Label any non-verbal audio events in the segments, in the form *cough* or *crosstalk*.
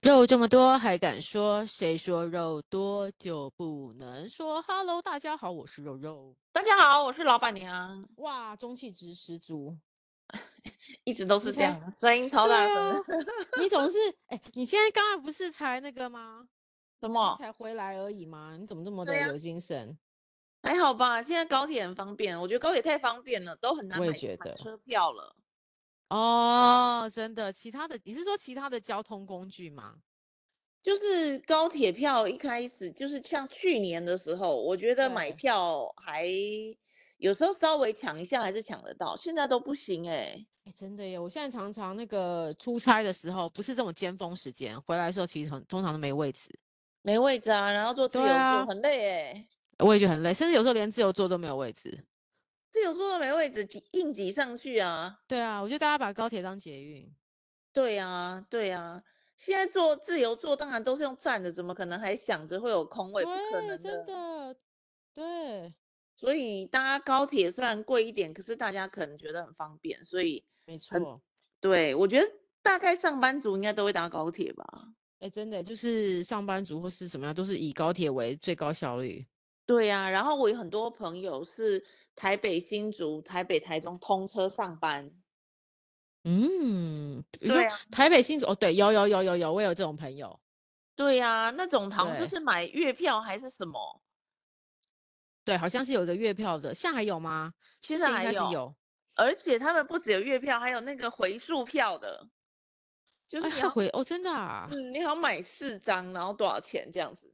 肉这么多还敢说？谁说肉多就不能说？Hello，大家好，我是肉肉。大家好，我是老板娘。哇，中气值十足，*laughs* 一直都是这样，声音超大声。啊、*laughs* 你总是哎，你现在刚刚不是才那个吗？什么？才回来而已吗？你怎么这么的有精神？还好吧，现在高铁很方便，我觉得高铁太方便了，都很难。买车票了。哦，真的，其他的你是说其他的交通工具吗？就是高铁票一开始就是像去年的时候，我觉得买票还有时候稍微抢一下还是抢得到，现在都不行哎、欸。哎、欸，真的耶！我现在常常那个出差的时候，不是这种尖峰时间，回来的时候其实很通常都没位置，没位置啊，然后坐自由座、啊、很累哎、欸，我也觉得很累，甚至有时候连自由座都没有位置。自由座都没位置，挤硬挤上去啊！对啊，我觉得大家把高铁当捷运。对啊，对啊，现在坐自由坐当然都是用站的，怎么可能还想着会有空位？不可能的，真的。对，所以搭高铁虽然贵一点，可是大家可能觉得很方便，所以没错。对，我觉得大概上班族应该都会搭高铁吧？哎，真的，就是上班族或是什么样，都是以高铁为最高效率。对呀、啊，然后我有很多朋友是台北新竹、台北台中通车上班。嗯，对啊，台北新竹哦，对，有有有有有，我有这种朋友。对呀、啊，那种好像就是买月票还是什么？对，好像是有一个月票的，现在还有吗？其实还是，有，而且他们不只有月票，还有那个回数票的，就是你要、哎、回哦，真的啊？嗯，你好，买四张，然后多少钱这样子？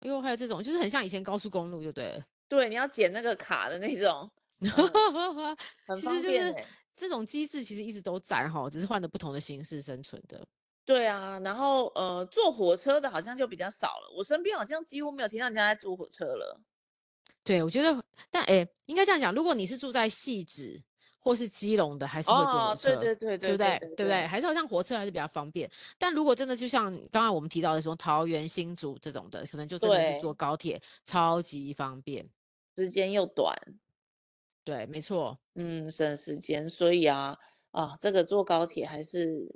因为还有这种，就是很像以前高速公路，就对了。对，你要剪那个卡的那种，嗯、*laughs* 其实就是这种机制，其实一直都在哈，只是换了不同的形式生存的。对啊，然后呃，坐火车的好像就比较少了。我身边好像几乎没有听到人家在坐火车了。对，我觉得，但哎，应该这样讲，如果你是住在汐止。或是基隆的还是会坐火车，哦、对，对，对，对，对，对，对不对？对不对？还是好像火车还是比较方便。但如果真的就像刚刚我们提到的，什么桃园新竹这种的，可能就真的是坐高铁超级方便，时间又短。对，没错，嗯，省时间。所以啊啊，这个坐高铁还是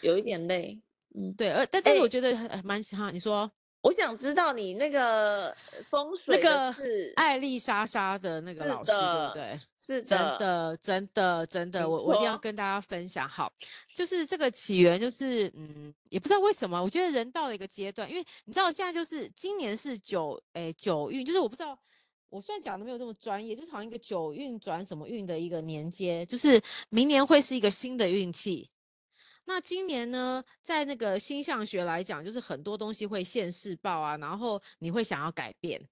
有一点累。嗯，对，呃，但但是我觉得还蛮喜欢。你说。我想知道你那个风水那个是艾丽莎莎的那个老师，对不对？是的，真的，真的，真的，我我一定要跟大家分享。好，就是这个起源，就是嗯，也不知道为什么，我觉得人到了一个阶段，因为你知道现在就是今年是九诶九运，就是我不知道，我虽然讲的没有这么专业，就是好像一个九运转什么运的一个年阶，就是明年会是一个新的运气。那今年呢，在那个星象学来讲，就是很多东西会现世报啊，然后你会想要改变。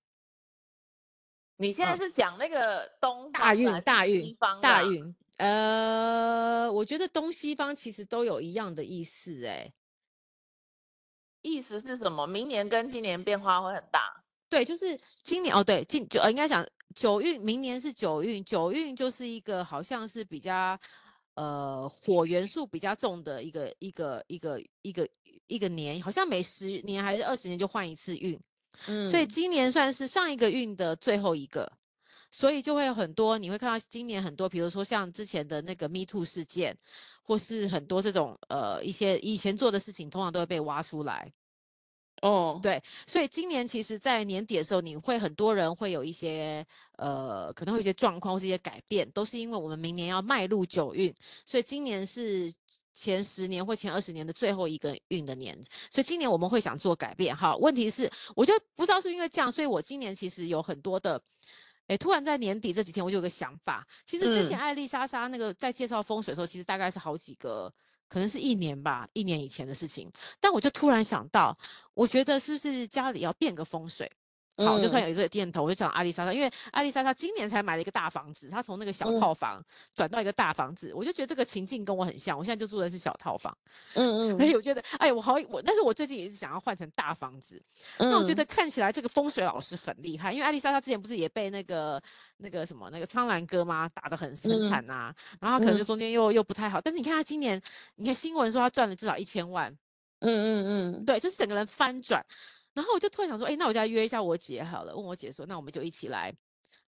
你现在是讲那个东大运、大运、大运？呃，我觉得东西方其实都有一样的意思，哎，意思是什么？明年跟今年变化会很大。对，就是今年哦，对，今就呃应该讲九运，明年是九运，九运就是一个好像是比较。呃，火元素比较重的一个一个一个一个一个年，好像每十年还是二十年就换一次运，嗯，所以今年算是上一个运的最后一个，所以就会有很多，你会看到今年很多，比如说像之前的那个 Me Too 事件，或是很多这种呃一些以前做的事情，通常都会被挖出来。哦对，所以今年其实，在年底的时候，你会很多人会有一些呃，可能会有一些状况或是一些改变，都是因为我们明年要迈入九运，所以今年是前十年或前二十年的最后一个运的年，所以今年我们会想做改变。哈，问题是，我就不知道是不是因为这样，所以我今年其实有很多的，诶，突然在年底这几天，我就有个想法，其实之前艾丽莎莎那个在介绍风水的时候，其实大概是好几个。可能是一年吧，一年以前的事情。但我就突然想到，我觉得是不是家里要变个风水？好，就算有一个念头，我就想阿丽莎莎，因为阿丽莎莎今年才买了一个大房子，她从那个小套房转到一个大房子，我就觉得这个情境跟我很像。我现在就住的是小套房，嗯 *laughs* 嗯，所以我觉得，哎，我好，我，但是我最近也是想要换成大房子。那我觉得看起来这个风水老师很厉害，因为阿丽莎莎之前不是也被那个那个什么那个苍兰哥吗打得很很惨呐，然后可能就中间又又不太好。但是你看她今年，你看新闻说她赚了至少一千万，嗯嗯嗯，对，就是整个人翻转。然后我就突然想说，哎，那我就来约一下我姐好了。问我姐说，那我们就一起来，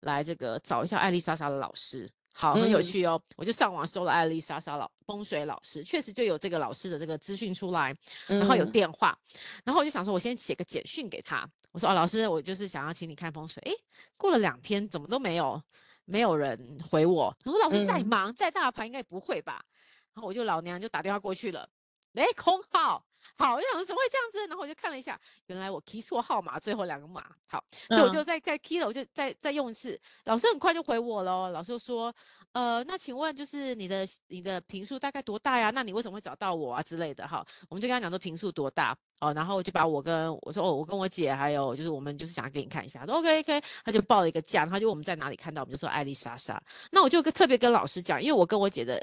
来这个找一下艾丽莎莎的老师。好，很有趣哦。嗯、我就上网搜了艾丽莎莎老风水老师，确实就有这个老师的这个资讯出来，然后有电话，嗯、然后我就想说，我先写个简讯给他。我说啊，老师，我就是想要请你看风水。诶，过了两天，怎么都没有，没有人回我。我说老师在忙，在、嗯、大盘应该不会吧？然后我就老娘就打电话过去了，诶，空号。好，我就想说怎么会这样子？然后我就看了一下，原来我 key 错号码，最后两个码。好，所以我就再再 key 了，我就再再用一次。老师很快就回我了，老师就说，呃，那请问就是你的你的频数大概多大呀？那你为什么会找到我啊之类的？哈，我们就跟他讲说频数多大哦，然后我就把我跟我说哦，我跟我姐还有就是我们就是想要给你看一下，OK OK，他就报了一个价，他就我们在哪里看到，我们就说艾丽莎莎。那我就跟特别跟老师讲，因为我跟我姐的。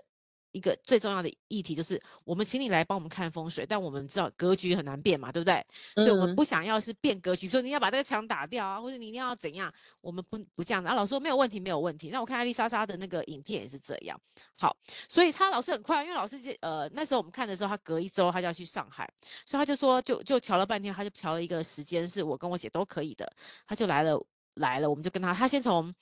一个最重要的议题就是，我们请你来帮我们看风水，但我们知道格局很难变嘛，对不对？嗯、所以我们不想要是变格局，说你要把这个墙打掉啊，或者你一定要怎样，我们不不这样子。啊，老师说没有问题，没有问题。那我看艾丽莎莎的那个影片也是这样。好，所以他老师很快，因为老师呃那时候我们看的时候，他隔一周他就要去上海，所以他就说就就瞧了半天，他就瞧了一个时间是我跟我姐都可以的，他就来了来了，我们就跟他，他先从。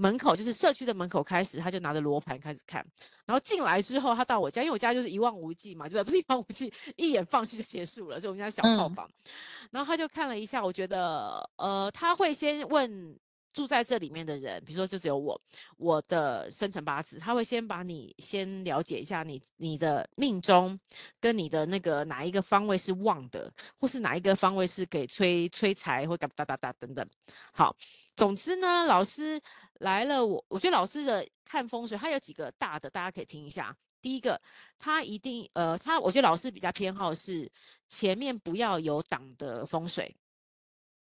门口就是社区的门口开始，他就拿着罗盘开始看，然后进来之后，他到我家，因为我家就是一望无际嘛，对不对？*laughs* 不是一望无际，一眼放去就结束了，所以我们家小套房。嗯、然后他就看了一下，我觉得，呃，他会先问住在这里面的人，比如说就只有我，我的生辰八字，他会先把你先了解一下你你的命中跟你的那个哪一个方位是旺的，或是哪一个方位是给催催财或哒哒哒哒等等。好，总之呢，老师。来了我，我我觉得老师的看风水，他有几个大的，大家可以听一下。第一个，他一定呃，他我觉得老师比较偏好是前面不要有挡的风水，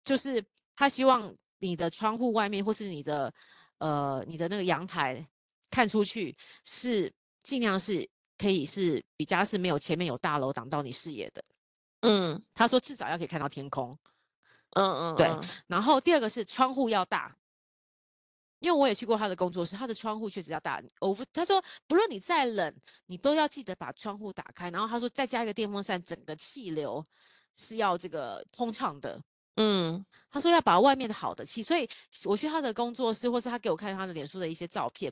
就是他希望你的窗户外面或是你的呃你的那个阳台看出去是尽量是可以是比较是没有前面有大楼挡到你视野的。嗯，他说至少要可以看到天空。嗯嗯，对。然后第二个是窗户要大。因为我也去过他的工作室，他的窗户确实要大。我他说，不论你再冷，你都要记得把窗户打开。然后他说，再加一个电风扇，整个气流是要这个通畅的。嗯，他说要把外面的好的气，所以我去他的工作室，或是他给我看他的脸书的一些照片，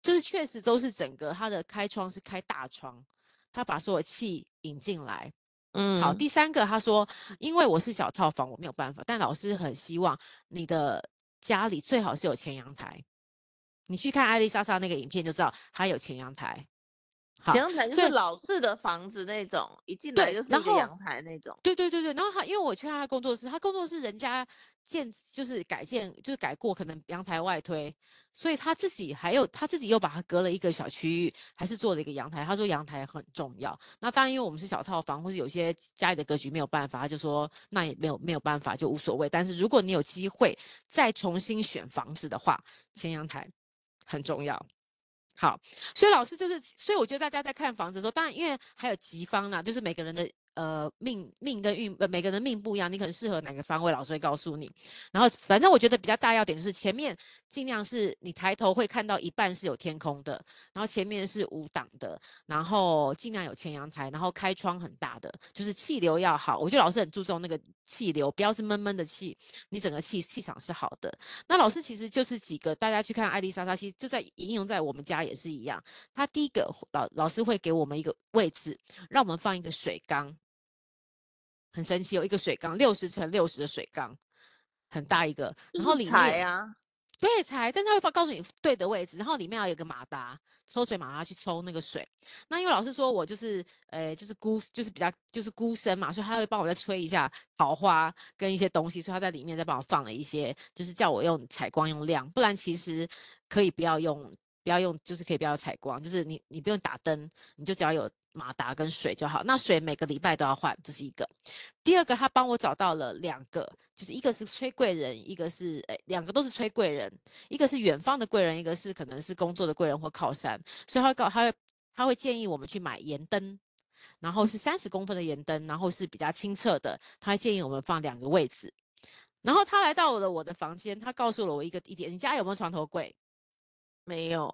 就是确实都是整个他的开窗是开大窗，他把所有气引进来。嗯，好，第三个他说，因为我是小套房，我没有办法，但老师很希望你的。家里最好是有前阳台，你去看艾丽莎莎那个影片就知道，她有前阳台。前阳台就是老式的房子那种，一进来就是一个阳台那种。对对对对，然后他因为我去他工作室，他工作室人家建就是改建就是改过，可能阳台外推，所以他自己还有他自己又把它隔了一个小区域，还是做了一个阳台。他说阳台很重要。那当然，因为我们是小套房，或是有些家里的格局没有办法，他就说那也没有没有办法就无所谓。但是如果你有机会再重新选房子的话，前阳台很重要。好，所以老师就是，所以我觉得大家在看房子的时候，当然因为还有吉方呢，就是每个人的。呃，命命跟运，呃，每个人的命不一样，你可能适合哪个方位，老师会告诉你。然后，反正我觉得比较大要点就是前面尽量是你抬头会看到一半是有天空的，然后前面是无挡的，然后尽量有前阳台，然后开窗很大的，就是气流要好。我觉得老师很注重那个气流，不要是闷闷的气，你整个气气场是好的。那老师其实就是几个，大家去看艾丽莎莎，其实就在应用在我们家也是一样。他第一个老老师会给我们一个位置，让我们放一个水缸。很神奇，有一个水缸，六十乘六十的水缸，很大一个，然后里面呀，对，才，但他会告诉你对的位置，然后里面要有一个马达，抽水马达去抽那个水。那因为老师说我就是，呃，就是孤，就是比较就是孤身嘛，所以他会帮我再吹一下桃花跟一些东西，所以他在里面再帮我放了一些，就是叫我用采光用量，不然其实可以不要用，不要用，就是可以不要采光，就是你你不用打灯，你就只要有。马达跟水就好，那水每个礼拜都要换，这是一个。第二个，他帮我找到了两个，就是一个是催贵人，一个是诶，两个都是催贵人，一个是远方的贵人，一个是可能是工作的贵人或靠山，所以他会告，他会他会建议我们去买盐灯，然后是三十公分的盐灯，然后是比较清澈的，他会建议我们放两个位置。然后他来到了我的房间，他告诉了我一个一点，你家有没有床头柜？没有。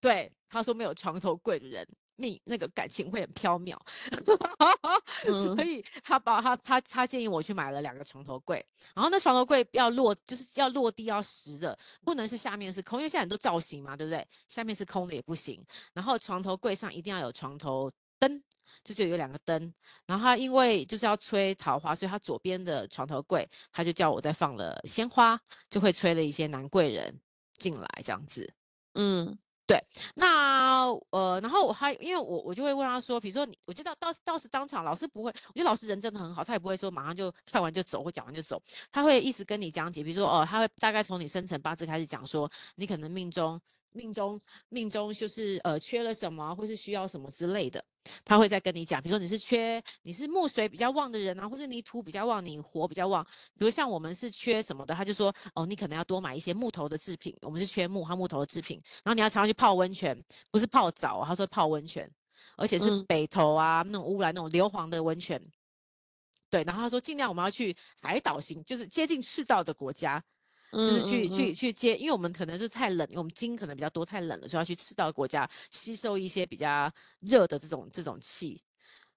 对，他说没有床头柜的人。命那个感情会很飘渺，*laughs* 所以他把他他他建议我去买了两个床头柜，然后那床头柜要落就是要落地要实的，不能是下面是空，因为现在很多造型嘛，对不对？下面是空的也不行。然后床头柜上一定要有床头灯，就是有两个灯。然后他因为就是要吹桃花，所以他左边的床头柜他就叫我再放了鲜花，就会吹了一些男贵人进来这样子。嗯。对，那呃，然后我还因为我我就会问他说，比如说你，我觉得到到时当场老师不会，我觉得老师人真的很好，他也不会说马上就看完就走或讲完就走，他会一直跟你讲解，比如说哦，他会大概从你生辰八字开始讲说，你可能命中。命中命中就是呃缺了什么，或是需要什么之类的，他会再跟你讲。比如说你是缺你是木水比较旺的人啊，或是你土比较旺，你火比较旺。比如像我们是缺什么的，他就说哦，你可能要多买一些木头的制品。我们是缺木和木头的制品，然后你要常常去泡温泉，不是泡澡，他说泡温泉，而且是北投啊、嗯、那种乌来那种硫磺的温泉。对，然后他说尽量我们要去海岛型，就是接近赤道的国家。就是去、嗯嗯嗯、去去接，因为我们可能是太冷，我们金可能比较多，太冷了，所以要去赤道国家吸收一些比较热的这种这种气。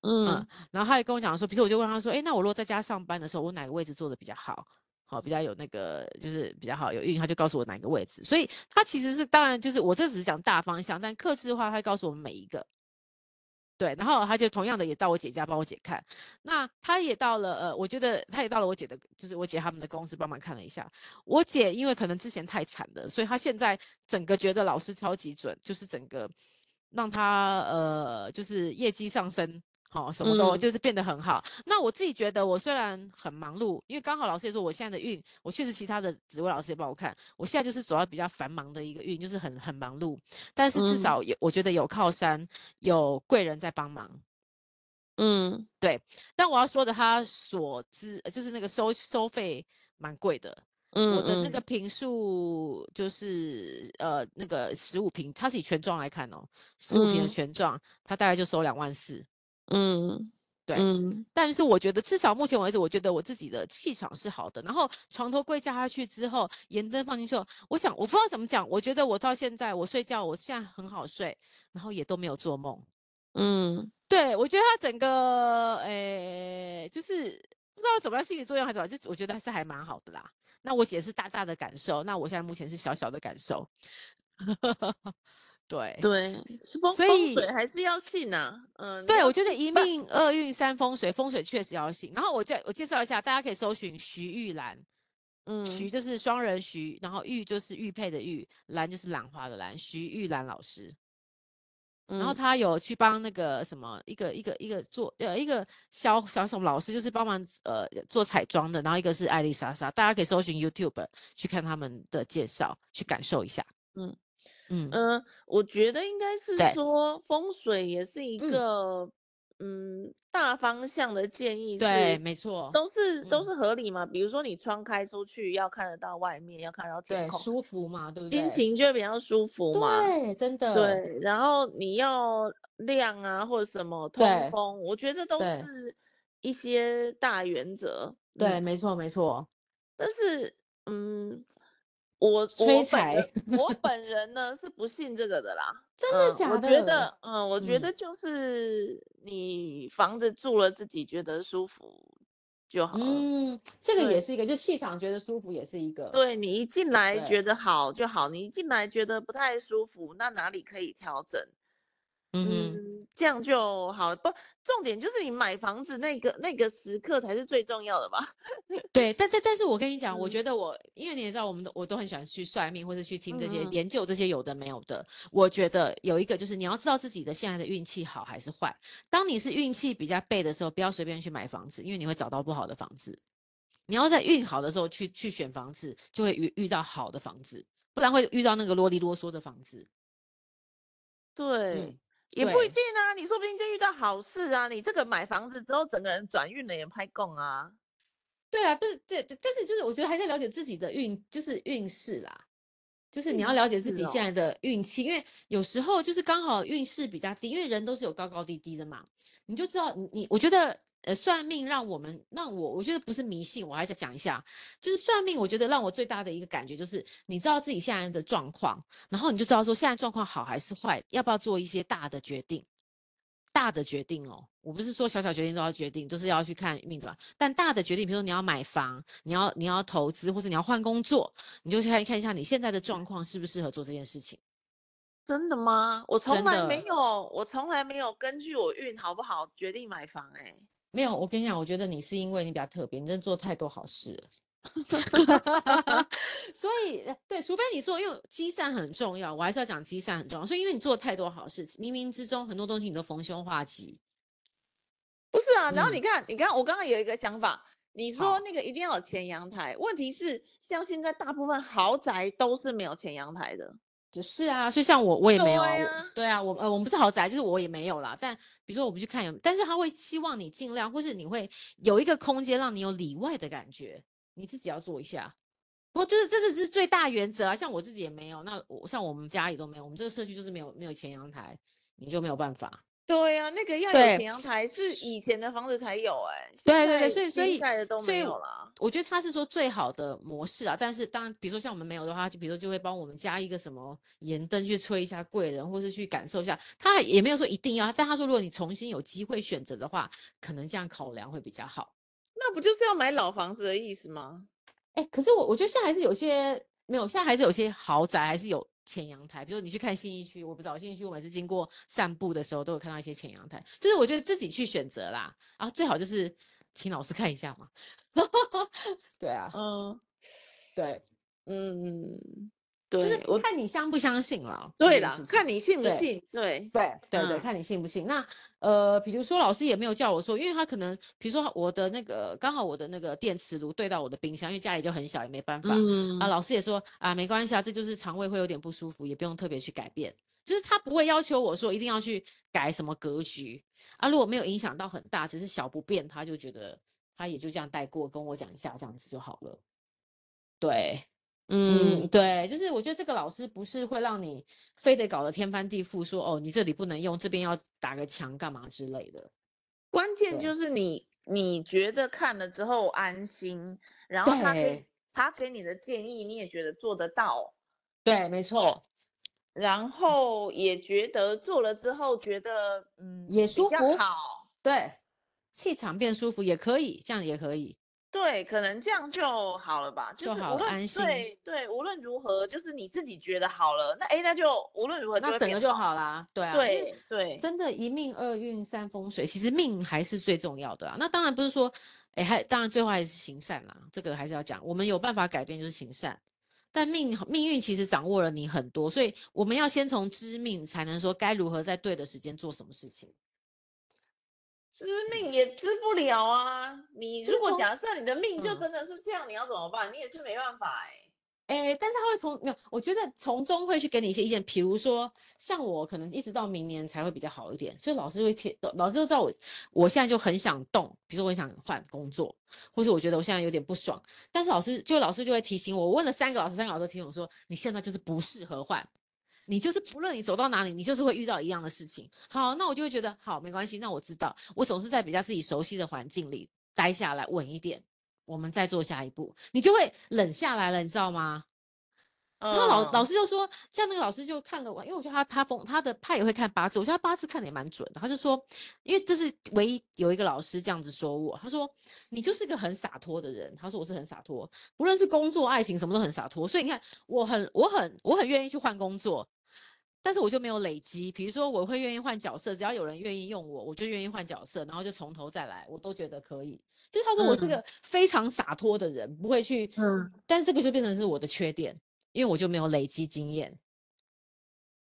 嗯，嗯，然后他也跟我讲说，比如说我就问他说，哎，那我如果在家上班的时候，我哪个位置坐的比较好？好，比较有那个就是比较好有运，他就告诉我哪个位置。所以他其实是当然就是我这只是讲大方向，但克制化他会告诉我们每一个。对，然后他就同样的也到我姐家帮我姐看，那他也到了，呃，我觉得他也到了我姐的，就是我姐他们的公司帮忙看了一下。我姐因为可能之前太惨了，所以她现在整个觉得老师超级准，就是整个让她呃就是业绩上升。好，什么都就是变得很好。嗯。那我自己觉得，我虽然很忙碌，因为刚好老师也说我现在的运，我确实其他的紫微老师也帮我看，我现在就是走到比较繁忙的一个运，就是很很忙碌。但是至少有，我觉得有靠山，有贵人在帮忙。嗯，对。但我要说的，他所知就是那个收收费蛮贵的。嗯，我的那个平数就是呃那个十五平，它是以全幢来看哦，十五平的全幢，它大概就收两万四。嗯，对，嗯，但是我觉得至少目前为止，我觉得我自己的气场是好的。然后床头柜加下去之后，盐灯放进去后，我想我不知道怎么讲，我觉得我到现在我睡觉，我现在很好睡，然后也都没有做梦。嗯，对，我觉得它整个，诶，就是不知道怎么样心理作用还是怎么，就我觉得还是还蛮好的啦。那我姐是大大的感受，那我现在目前是小小的感受。对对，所以风水还是要信呐、啊。嗯，对，我觉得一命二运三风水，风水确实要信。然后我介我介绍一下，大家可以搜寻徐玉兰，嗯，徐就是双人徐，然后玉就是玉佩的玉，兰就是兰花的兰，徐玉兰老师。然后他有去帮那个什么一个一个一个做呃一个小小什么老师，就是帮忙呃做彩妆的。然后一个是艾丽莎莎，大家可以搜寻 YouTube 去看他们的介绍，去感受一下。嗯。嗯嗯、呃，我觉得应该是说风水也是一个嗯，嗯大方向的建议，对，没错，都是都是合理嘛。嗯、比如说你窗开出去要看得到外面，要看到天空，对，舒服嘛，对不对？心情就会比较舒服嘛，对，真的，对。然后你要亮啊或者什么通风，我觉得都是一些大原则，对，嗯、对没错没错。但是嗯。我催财，*laughs* 我本人呢是不信这个的啦。真的假的？我觉得，嗯，我觉得就是你房子住了，自己觉得舒服就好了。嗯，这个也是一个，就气场觉得舒服也是一个。对，你一进来觉得好就好，你一进来觉得不太舒服，那哪里可以调整？嗯，这样就好了。不，重点就是你买房子那个那个时刻才是最重要的吧？*laughs* 对，但是但是我跟你讲，嗯、我觉得我，因为你也知道，我们都我都很喜欢去算命或者去听这些、嗯、研究这些有的没有的。我觉得有一个就是你要知道自己的现在的运气好还是坏。当你是运气比较背的时候，不要随便去买房子，因为你会找到不好的房子。你要在运好的时候去去选房子，就会遇遇到好的房子，不然会遇到那个啰里啰嗦的房子。对。嗯也不一定啊，你说不定就遇到好事啊！你这个买房子之后，整个人转运了也拍供啊。对啊，就是对，但是就是我觉得还在了解自己的运，就是运势啦，就是你要了解自己现在的运气，因为有时候就是刚好运势比较低，因为人都是有高高低低的嘛，你就知道你你，我觉得。呃，算命让我们让我，我觉得不是迷信，我还是讲一下，就是算命，我觉得让我最大的一个感觉就是，你知道自己现在的状况，然后你就知道说现在状况好还是坏，要不要做一些大的决定。大的决定哦，我不是说小小决定都要决定，就是要去看命怎么。但大的决定，比如说你要买房，你要你要投资，或者你要换工作，你就去看看一下你现在的状况适不适合做这件事情。真的吗？我从来没有，我从来没有根据我运好不好决定买房哎、欸。没有，我跟你讲，我觉得你是因为你比较特别，你真的做太多好事了。*laughs* 所以对，除非你做，因为积善很重要，我还是要讲积善很重要。所以因为你做太多好事，冥冥之中很多东西你都逢凶化吉。不是啊，然后你看，嗯、你看，我刚刚有一个想法，你说那个一定要有前阳台，问题是像现在大部分豪宅都是没有前阳台的。就是啊，就像我，我也没有。对啊，对啊，我呃，我们不是豪宅，就是我也没有啦。但比如说我们去看有，但是他会希望你尽量，或是你会有一个空间让你有里外的感觉，你自己要做一下。不过就是这是是最大原则啊，像我自己也没有，那我像我们家里都没有，我们这个社区就是没有没有前阳台，你就没有办法。对呀、啊，那个要有前阳台是以前的房子才有哎、欸。对对对，所以所以现在的都没有了。我觉得他是说最好的模式啊，但是当然，比如说像我们没有的话，就比如说就会帮我们加一个什么盐灯去催一下贵人，或是去感受一下。他也没有说一定要，但他说如果你重新有机会选择的话，可能这样考量会比较好。那不就是要买老房子的意思吗？哎，可是我我觉得现在还是有些没有，现在还是有些豪宅还是有。前阳台，比如你去看信义区，我不知道信义区，我每次经过散步的时候，都有看到一些前阳台，就是我觉得自己去选择啦，然后最好就是请老师看一下嘛。*laughs* 对啊，嗯，对，嗯。对，就是看你相不相信了。对了，看你信不信。对对对对，看你信不信。那呃，比如说老师也没有叫我说，因为他可能，比如说我的那个刚好我的那个电磁炉对到我的冰箱，因为家里就很小，也没办法。嗯啊，老师也说啊，没关系啊，这就是肠胃会有点不舒服，也不用特别去改变。就是他不会要求我说一定要去改什么格局啊，如果没有影响到很大，只是小不便，他就觉得他也就这样带过，跟我讲一下这样子就好了。对。嗯，对，就是我觉得这个老师不是会让你非得搞得天翻地覆，说哦，你这里不能用，这边要打个墙干嘛之类的。关键就是你你觉得看了之后安心，然后他给他给你的建议你也觉得做得到，对，没错。然后也觉得做了之后觉得嗯也舒服，好，对，气场变舒服也可以，这样也可以。对，可能这样就好了吧，就是无论，好安心。对对，无论如何，就是你自己觉得好了，那哎，那就无论如何，那整个就好啦。对啊，对对，真的，一命二运三风水，其实命还是最重要的啊。那当然不是说，哎，还当然最后还是行善啦，这个还是要讲。我们有办法改变就是行善，但命命运其实掌握了你很多，所以我们要先从知命，才能说该如何在对的时间做什么事情。知命也知不了啊！你如果假设你的命就真的是这样，嗯、你要怎么办？你也是没办法哎、欸。哎，但是他会从没有，我觉得从中会去给你一些意见。比如说，像我可能一直到明年才会比较好一点，所以老师会贴，老师就知道我我现在就很想动，比如说我想换工作，或是我觉得我现在有点不爽，但是老师就老师就会提醒我。我问了三个老师，三个老师都提醒我说，你现在就是不适合换。你就是不论你走到哪里，你就是会遇到一样的事情。好，那我就会觉得好，没关系。那我知道，我总是在比较自己熟悉的环境里待下来稳一点，我们再做下一步，你就会冷下来了，你知道吗？然后老老师就说，这样那个老师就看了我，因为我觉得他他风他的他也会看八字，我觉得他八字看的也蛮准的。他就说，因为这是唯一有一个老师这样子说我，他说你就是个很洒脱的人。他说我是很洒脱，不论是工作、爱情什么都很洒脱。所以你看，我很我很我很愿意去换工作。但是我就没有累积，比如说我会愿意换角色，只要有人愿意用我，我就愿意换角色，然后就从头再来，我都觉得可以。就是他说我是个非常洒脱的人，嗯、不会去，嗯，但是这个就变成是我的缺点，因为我就没有累积经验，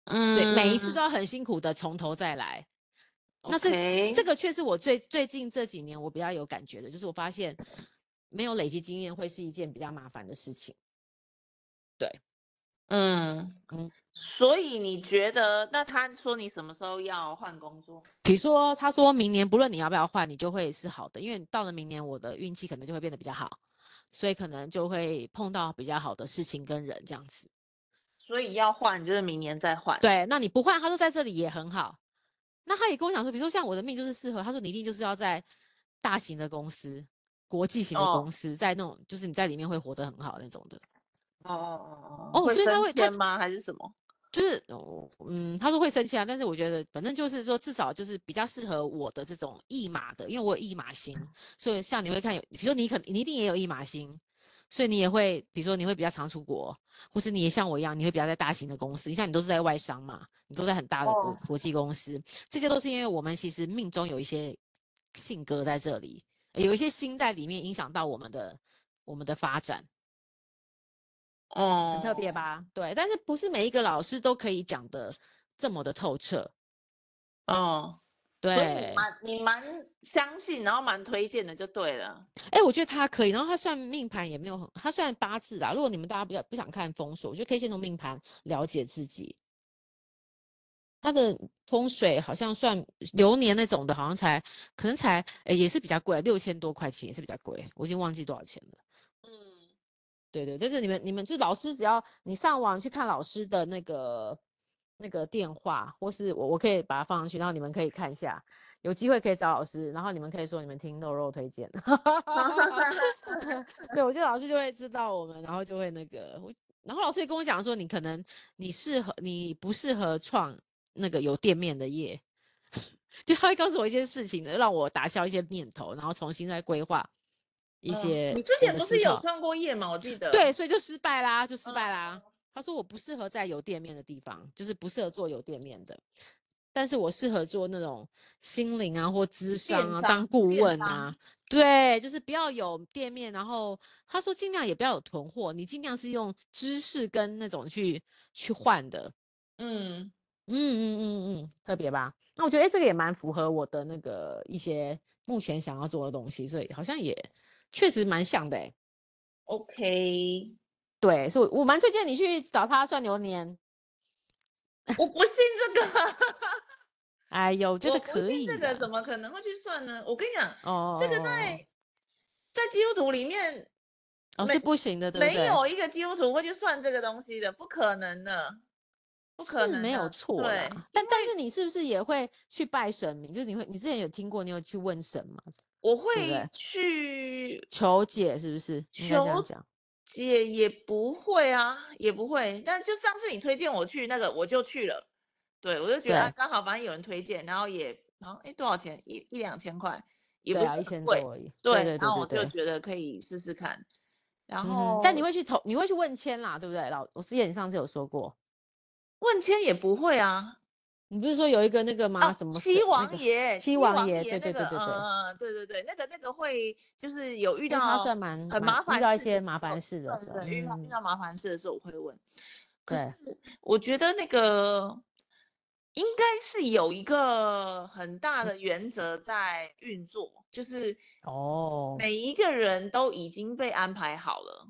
嗯，对，每一次都要很辛苦的从头再来。嗯、那这.这个却是我最最近这几年我比较有感觉的，就是我发现没有累积经验会是一件比较麻烦的事情。对，嗯嗯。嗯所以你觉得，那他说你什么时候要换工作？比如说，他说明年不论你要不要换，你就会是好的，因为到了明年，我的运气可能就会变得比较好，所以可能就会碰到比较好的事情跟人这样子。所以要换就是明年再换。对，那你不换，他说在这里也很好。那他也跟我讲说，比如说像我的命就是适合，他说你一定就是要在大型的公司、国际型的公司，哦、在那种就是你在里面会活得很好那种的。哦哦哦哦，所以他会升迁吗？还是什么？就是，嗯，他说会生气啊，但是我觉得反正就是说，至少就是比较适合我的这种驿马的，因为我有驿马星，所以像你会看有，比如说你可你一定也有驿马星，所以你也会，比如说你会比较常出国，或是你也像我一样，你会比较在大型的公司，你像你都是在外商嘛，你都在很大的国国际公司，这些都是因为我们其实命中有一些性格在这里，有一些心在里面影响到我们的我们的发展。哦，很特别吧？对，但是不是每一个老师都可以讲的这么的透彻。哦，对，你蛮你蛮相信，然后蛮推荐的，就对了。哎、欸，我觉得他可以，然后他算命盘也没有很，他算八字啊。如果你们大家比较不想看风水，我觉得可以先从命盘了解自己。他的风水好像算流年那种的，好像才可能才也是比较贵，六千多块钱也是比较贵，我已经忘记多少钱了。对对，但是你们你们就老师，只要你上网去看老师的那个那个电话，或是我我可以把它放上去，然后你们可以看一下，有机会可以找老师，然后你们可以说你们听肉肉推荐。*laughs* 对，我觉得老师就会知道我们，然后就会那个我，然后老师也跟我讲说，你可能你适合你不适合创那个有店面的业，*laughs* 就他会告诉我一些事情，让我打消一些念头，然后重新再规划。一些、嗯，你之前不是有创过业吗？我记得。对，所以就失败啦，就失败啦。嗯、他说我不适合在有店面的地方，就是不适合做有店面的，但是我适合做那种心灵啊或咨商啊，当顾问啊。对，就是不要有店面，然后他说尽量也不要有囤货，你尽量是用知识跟那种去去换的。嗯嗯嗯嗯嗯，特别吧？那我觉得哎，这个也蛮符合我的那个一些目前想要做的东西，所以好像也。确实蛮像的、欸、OK，对，所以我蛮推荐你去找他算流年。我不信这个，*laughs* 哎呦，我觉得可以。这个怎么可能会去算呢？我跟你讲，哦，这个在在基督徒里面哦是不行的，对不对？没有一个基督徒会去算这个东西的，不可能的，不可能没有错。对，但但是你是不是也会去拜神明？就是你会，你之前有听过，你有去问神吗？我会去求解，是不是？求解也不会啊，也不会。但就上次你推荐我去那个，我就去了。对，我就觉得刚好，反正有人推荐，然后也，然后哎，多少钱？一一两千块，也不是一千多而已。对，对对，然后我就觉得可以试试看。然后，但你会去投，你会去问签啦，对不对？老，我之前你上次有说过，问签也不会啊。你不是说有一个那个吗？哦、什么七王爷？七王爷，对对对对对，嗯，对对对，那个那个会就是有遇到他算蛮很麻烦，遇到一些麻烦事的时候，遇到遇到麻烦事的时候我会问。对，可是我觉得那个应该是有一个很大的原则在运作，就是哦，每一个人都已经被安排好了，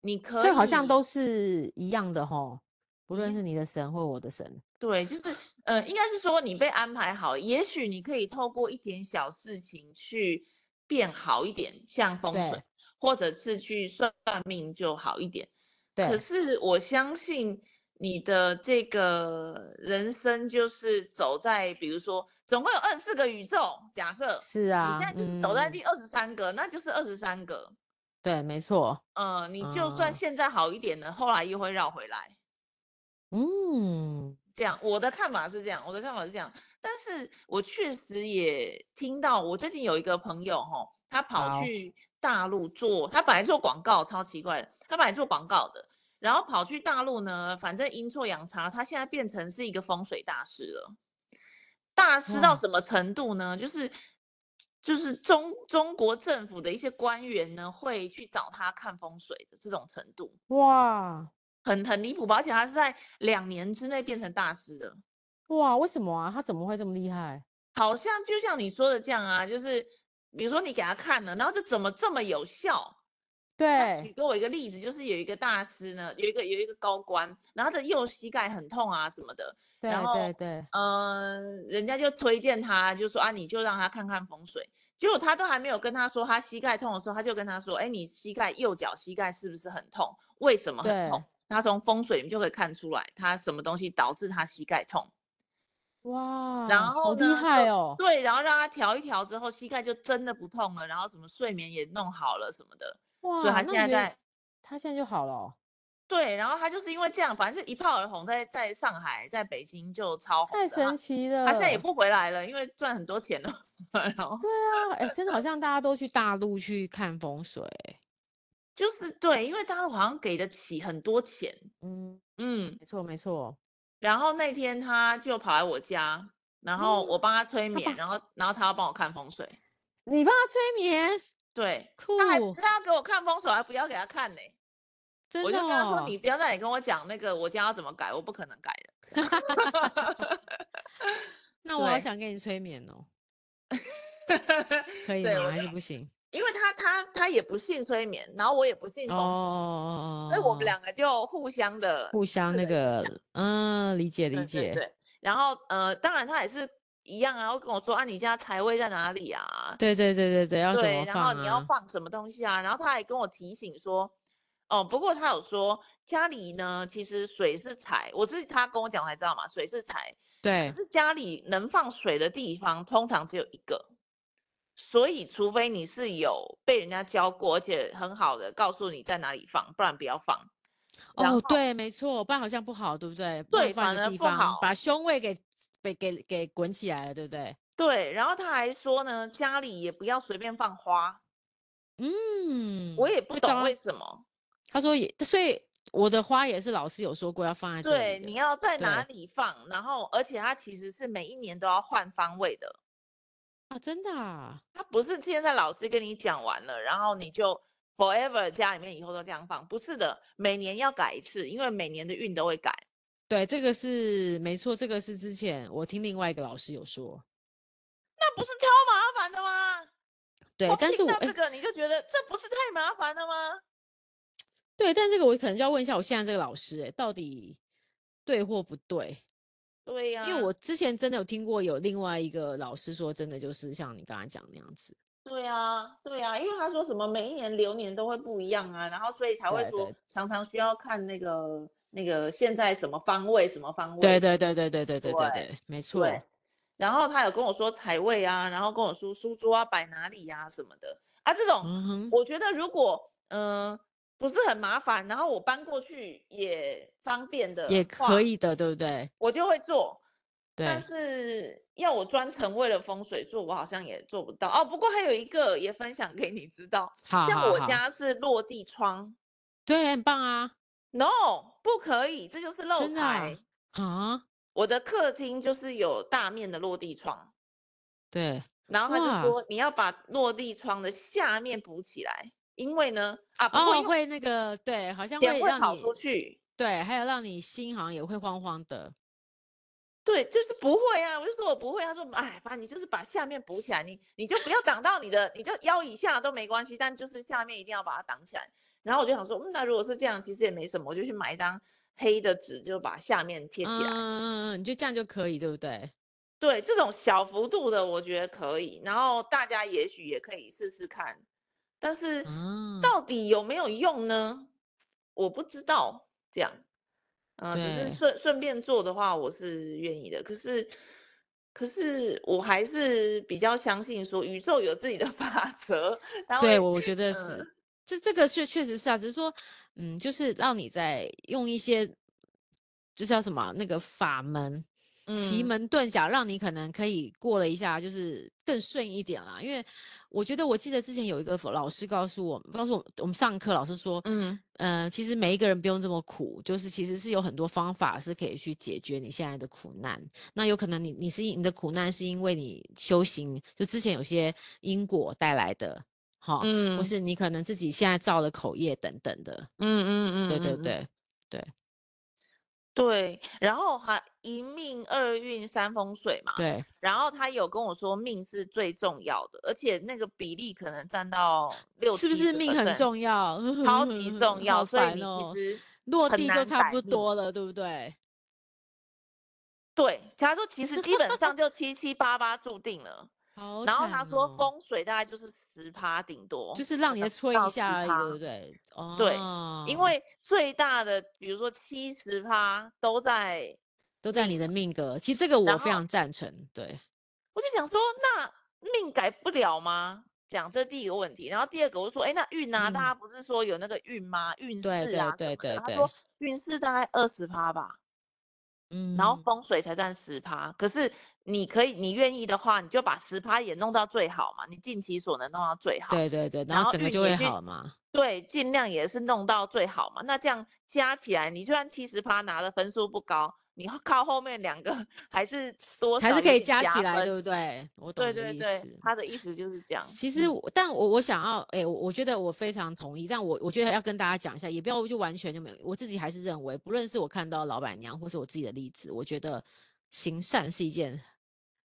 你可以，这好像都是一样的哦，不论是你的神或我的神，对，就是，呃，应该是说你被安排好了，也许你可以透过一点小事情去变好一点，像风水，或者是去算命就好一点。对。可是我相信你的这个人生就是走在，比如说，总共有二十四个宇宙，假设是啊，你现在就是走在第二十三个，嗯，那就是二十三个。对，没错。呃，你就算现在好一点了，嗯，后来又会绕回来。嗯，这样，我的看法是这样，我的看法是这样，但是我确实也听到，我最近有一个朋友哈，他跑去大陆做，他本来做广告，超奇怪的，他本来做广告的，然后跑去大陆呢，反正阴错阳差，他现在变成是一个风水大师了，大师到什么程度呢？就是就是中中国政府的一些官员呢，会去找他看风水的这种程度，哇。很很离谱吧，而且他是在两年之内变成大师的，哇！为什么啊？他怎么会这么厉害？好像就像你说的这样啊，就是比如说你给他看了，然后就怎么这么有效？对，举给我一个例子，就是有一个大师呢，有一个有一个高官，然后他的右膝盖很痛啊什么的，对对对，嗯、呃，人家就推荐他，就说啊，你就让他看看风水。结果他都还没有跟他说他膝盖痛的时候，他就跟他说，哎，你膝盖右脚膝盖是不是很痛？为什么很痛？他从风水里面就可以看出来，他什么东西导致他膝盖痛。哇，然后好厉害哦！对，然后让他调一调之后，膝盖就真的不痛了。然后什么睡眠也弄好了什么的。哇，所以他现在在，他现在就好了哦。对，然后他就是因为这样，反正是一炮而红，在在上海，在北京就超红，太神奇了。他现在也不回来了，因为赚很多钱了。*laughs* 然后对啊，哎，真的好 *laughs* 像大家都去大陆去看风水，就是对，因为大陆好像给得起很多钱。嗯嗯，没错没错。然后那天他就跑来我家，然后我帮他催眠，嗯、然后然后他要帮我看风水。你帮他催眠？对，酷。他还他要给我看风水，还不要给他看呢。真的、哦，我就跟他说：“你不要在这里跟我讲那个我家要怎么改，我不可能改的。*laughs* ”那我好想给你催眠哦，*laughs* 可以吗？还是不行？因为他他他也不信催眠，然后我也不信风水哦，所以我们两个就互相的互相那个嗯，理解理解。对，对，对，然后呃，当然他也是一样啊，会跟我说啊，你家财位在哪里啊？对对对对对，要怎么放啊？然后你要放什么东西啊？然后他还跟我提醒说。哦，不过他有说家里呢，其实水是财，我是他跟我讲，我才知道嘛，水是财。对。可是家里能放水的地方通常只有一个，所以除非你是有被人家教过，而且很好的告诉你在哪里放，不然不要放。哦，对，没错，不然好像不好，对不对？对，反而不好，把胸位给给给给滚起来了，对不对？对，然后他还说呢，家里也不要随便放花。嗯，我也不懂为什么。他说也，所以我的花也是老师有说过要放在这里。对，你要在哪里放，然后而且它其实是每一年都要换方位的啊，真的啊？他不是现在老师跟你讲完了，然后你就 forever 家里面以后都这样放，不是的，每年要改一次，因为每年的运都会改。对，这个是没错，这个是之前我听另外一个老师有说，那不是超麻烦的吗？对，但是我这个你就觉得这不是太麻烦了吗？对，但这个我可能就要问一下我现在这个老师，哎，到底对或不对？对呀、啊，因为我之前真的有听过有另外一个老师说，真的就是像你刚才讲那样子。对呀、啊，对呀、啊，因为他说什么每一年流年都会不一样啊，然后所以才会说常常需要看那个那个现在什么方位什么方位。对对对对对对对对对，没错。然后他有跟我说财位啊，然后跟我说书桌啊摆哪里呀、啊、什么的啊，这种、嗯、我觉得如果嗯。呃不是很麻烦，然后我搬过去也方便的，也可以的，对不对？我就会做，对。但是要我专程为了风水做，我好像也做不到哦。不过还有一个也分享给你知道，好，像我家是落地窗，对，很棒啊。No，不可以，这就是漏财啊，啊。我的客厅就是有大面的落地窗，对。然后他就说你要把落地窗的下面补起来。因为呢，啊，不会、哦、会那个，对，好像会让你会跑出去，对，还有让你心好像也会慌慌的，对，就是不会啊，我就说我不会，他说，哎，反正你就是把下面补起来，你你就不要挡到你的，你就腰以下都没关系，但就是下面一定要把它挡起来。然后我就想说，嗯，那如果是这样，其实也没什么，我就去买一张黑的纸，就把下面贴起来。嗯嗯嗯，你就这样就可以，对不对？对，这种小幅度的我觉得可以，然后大家也许也可以试试看。但是到底有没有用呢？嗯、我不知道。这样，嗯、呃，只是顺顺便做的话，我是愿意的。可是，可是我还是比较相信说宇宙有自己的 *laughs* 法则。对，我觉得是，嗯、这这个确确实是啊。只是说，嗯，就是让你在用一些，就是叫什么那个法门。奇门遁甲，让你可能可以过了一下，就是更顺一点啦。因为我觉得，我记得之前有一个老师告诉我，告诉我，我们上课老师说，嗯呃，其实每一个人不用这么苦，就是其实是有很多方法是可以去解决你现在的苦难。那有可能你你是你的苦难是因为你修行，就之前有些因果带来的，好，嗯，或是你可能自己现在造的口业等等的，嗯嗯嗯，对对对对。对，然后还一命二运三风水嘛。对，然后他有跟我说命是最重要的，而且那个比例可能占到六，是不是命很重要？*laughs* 超级重要，哦、所以你其实落地就差不多了，对不对？*laughs* 对，他说其实基本上就七七八八注定了。哦、然后他说风水大概就是十趴顶多，就是让你吹一下而已，对不对？哦，对，因为最大的比如说七十趴都在都在你的命格，其实这个我非常赞成。对，我就想说，那命改不了吗？讲这第一个问题，然后第二个我就说，哎，那运啊，大家不是说有那个运吗？运势啊，对对对，他说运势大概二十趴吧，嗯，然后风水才占十趴。可是你可以，你愿意的话，你就把十趴也弄到最好嘛，你尽其所能弄到最好。对对对，然后整个就会好嘛。对，尽量也是弄到最好嘛。那这样加起来，你就算七十趴拿的分数不高。你靠后面两个还是多还是可以加起来，对不对？我懂对对对，他的意思就是这样。其实，嗯、但我我想要，哎、欸，我我觉得我非常同意。但我我觉得要跟大家讲一下，也不要就完全就没有。我自己还是认为，不论是我看到老板娘，或是我自己的例子，我觉得行善是一件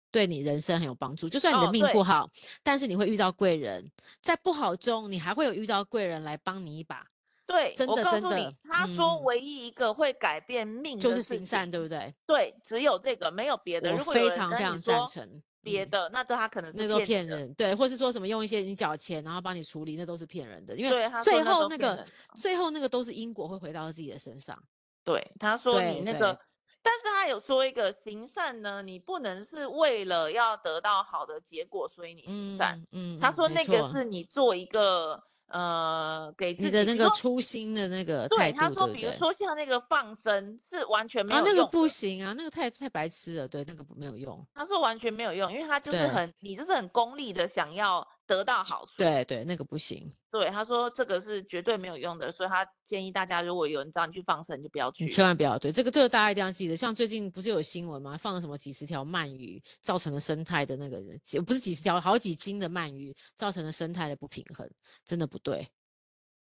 对你人生很有帮助。就算你的命不好，哦、但是你会遇到贵人，在不好中，你还会有遇到贵人来帮你一把。对，真的我告诉你，真的，他说唯一一个会改变命的就是行善，对不对？对，只有这个，没有别的。如果非常非常赞成。别的，那都他可能是那都骗人，对，或是说什么用一些你缴钱，然后帮你处理，那都是骗人的。因为最后那个，最后那个都是因果会回到自己的身上。对，他说你那个，但是他有说一个行善呢，你不能是为了要得到好的结果，所以你行善。嗯，他说那个是你做一个。呃，给自己的那个初心的那个态度，对，他说，比如说像那个放生是完全没有用，啊，那个不行啊，那个太太白痴了，对，那个没有用。他说完全没有用，因为他就是很，你就是很功利的想要得到好处。对对，那个不行。对，他说这个是绝对没有用的，所以他建议大家，如果有人找你去放生，就不要去。你千万不要，对，这个这个大家一定要记得。像最近不是有新闻吗？放了什么几十条鳗鱼，造成了生态的那个人，不是几十条，好几斤的鳗鱼，造成了生态的不平衡，真的不对。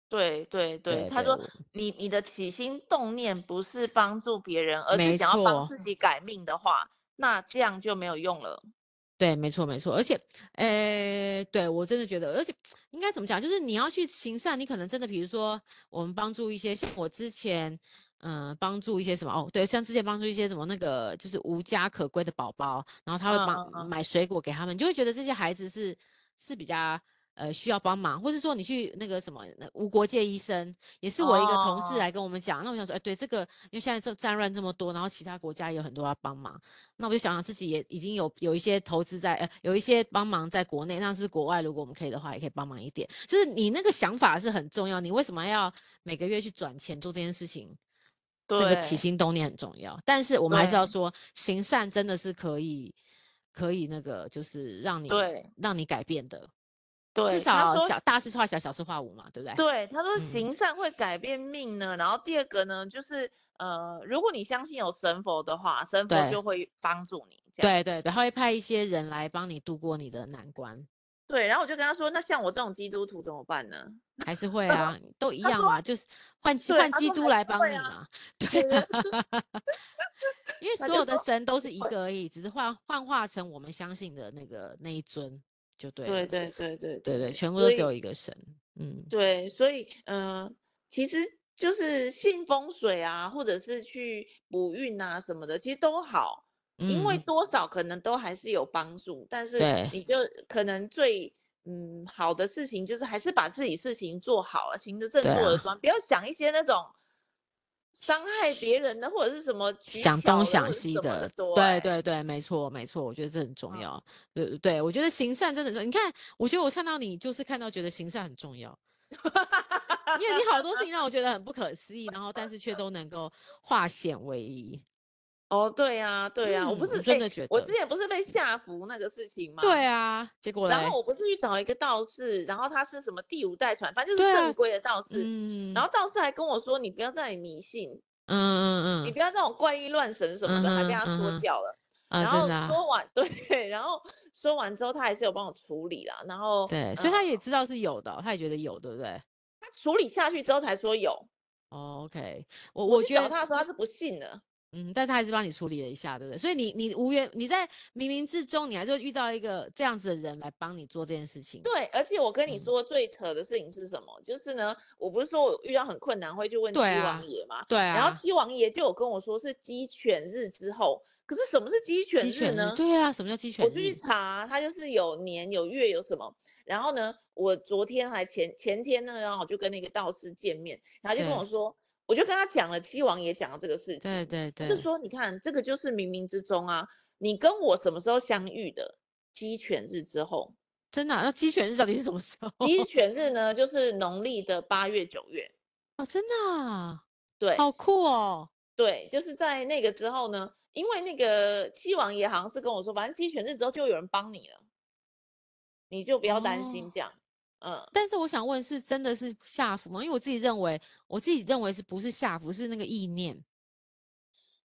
对对对，对，他说你你的起心动念不是帮助别人，而是想要帮自己改命的话，那这样就没有用了。对，没错没错，而且，诶，对我真的觉得，而且应该怎么讲，就是你要去行善，你可能真的，比如说我们帮助一些，像我之前，嗯、呃，帮助一些什么哦，对，像之前帮助一些什么那个就是无家可归的宝宝，然后他会帮买水果给他们，就会觉得这些孩子是是比较。呃，需要帮忙，或是说你去那个什么，那无国界医生也是我一个同事来跟我们讲。Oh. 那我想说，哎，对这个，因为现在这战乱这么多，然后其他国家也有很多要帮忙，那我就想想自己也已经有有一些投资在，呃，有一些帮忙在国内，那是国外，如果我们可以的话，也可以帮忙一点。就是你那个想法是很重要，你为什么要每个月去转钱做这件事情？对，这个起心动念很重要。但是我们还是要说，行善真的是可以，可以那个就是让你对让你改变的。对，至少小大事化小，小事化无嘛，对不对？对，他说行善会改变命呢。嗯、然后第二个呢，就是呃，如果你相信有神佛的话，神佛就会帮助你。对对对，他会派一些人来帮你度过你的难关。对，然后我就跟他说，那像我这种基督徒怎么办呢？还是会 *laughs* 啊，都一样嘛，就是换换基督来帮你嘛。对，*laughs* 因为所有的神都是一个而已，只是换幻化成我们相信的那个那一尊。就对，对对对对对对，全部都只有一个神，嗯，对，所以嗯、呃，其实就是信风水啊，或者是去补运啊什么的，其实都好，嗯、因为多少可能都还是有帮助，但是你就可能最嗯好的事情就是还是把自己事情做好了，行得正，坐得端，不要想一些那种。伤害别人的，或者是什么想东想西的，对对对，没错没错，我觉得这很重要。对、嗯、对，我觉得行善真的是。你看，我觉得我看到你，就是看到觉得行善很重要，因为你好多事情让我觉得很不可思议，然后但是却都能够化险为夷。哦，对呀，对呀，我不是真的觉得，我之前不是被下服那个事情吗？对啊，结果然后我不是去找了一个道士，然后他是什么第五代传，反正就是正规的道士。嗯。然后道士还跟我说：“你不要在那里迷信，嗯嗯嗯，你不要这种怪异乱神什么的，还被他说教了。”啊然后说完，*laughs* 对，然后说完之后，他还是有帮我处理了。然后对，所以他也知道是有的，他也觉得有，对不对？他处理下去之后才说有。哦，OK，我我觉得他说他是不信的。嗯，但他还是帮你处理了一下，对不对？所以你你无缘，你在冥冥之中，你还是遇到一个这样子的人来帮你做这件事情。对，而且我跟你说最扯的事情是什么？嗯、就是呢，我不是说我遇到很困难会去问七王爷嘛？对啊。然后七王爷就有跟我说是鸡犬日之后，可是什么是鸡犬日呢？日对啊，什么叫鸡犬日？我就去查，他就是有年有月有什么。然后呢，我昨天还前前天呢，然后我就跟那个道士见面，然后就跟我说。我就跟他讲了，七王爷讲的这个事情，对对对，就说你看这个就是冥冥之中啊，你跟我什么时候相遇的？鸡犬日之后，真的、啊？那鸡犬日到底是什么时候？鸡犬日呢，就是农历的八月九月。哦，真的啊？对，好酷哦。对，就是在那个之后呢，因为那个七王爷好像是跟我说，反正鸡犬日之后就有人帮你了，你就不要担心这样。哦嗯，但是我想问，是真的是下符吗？因为我自己认为，我自己认为是不是下符，是那个意念。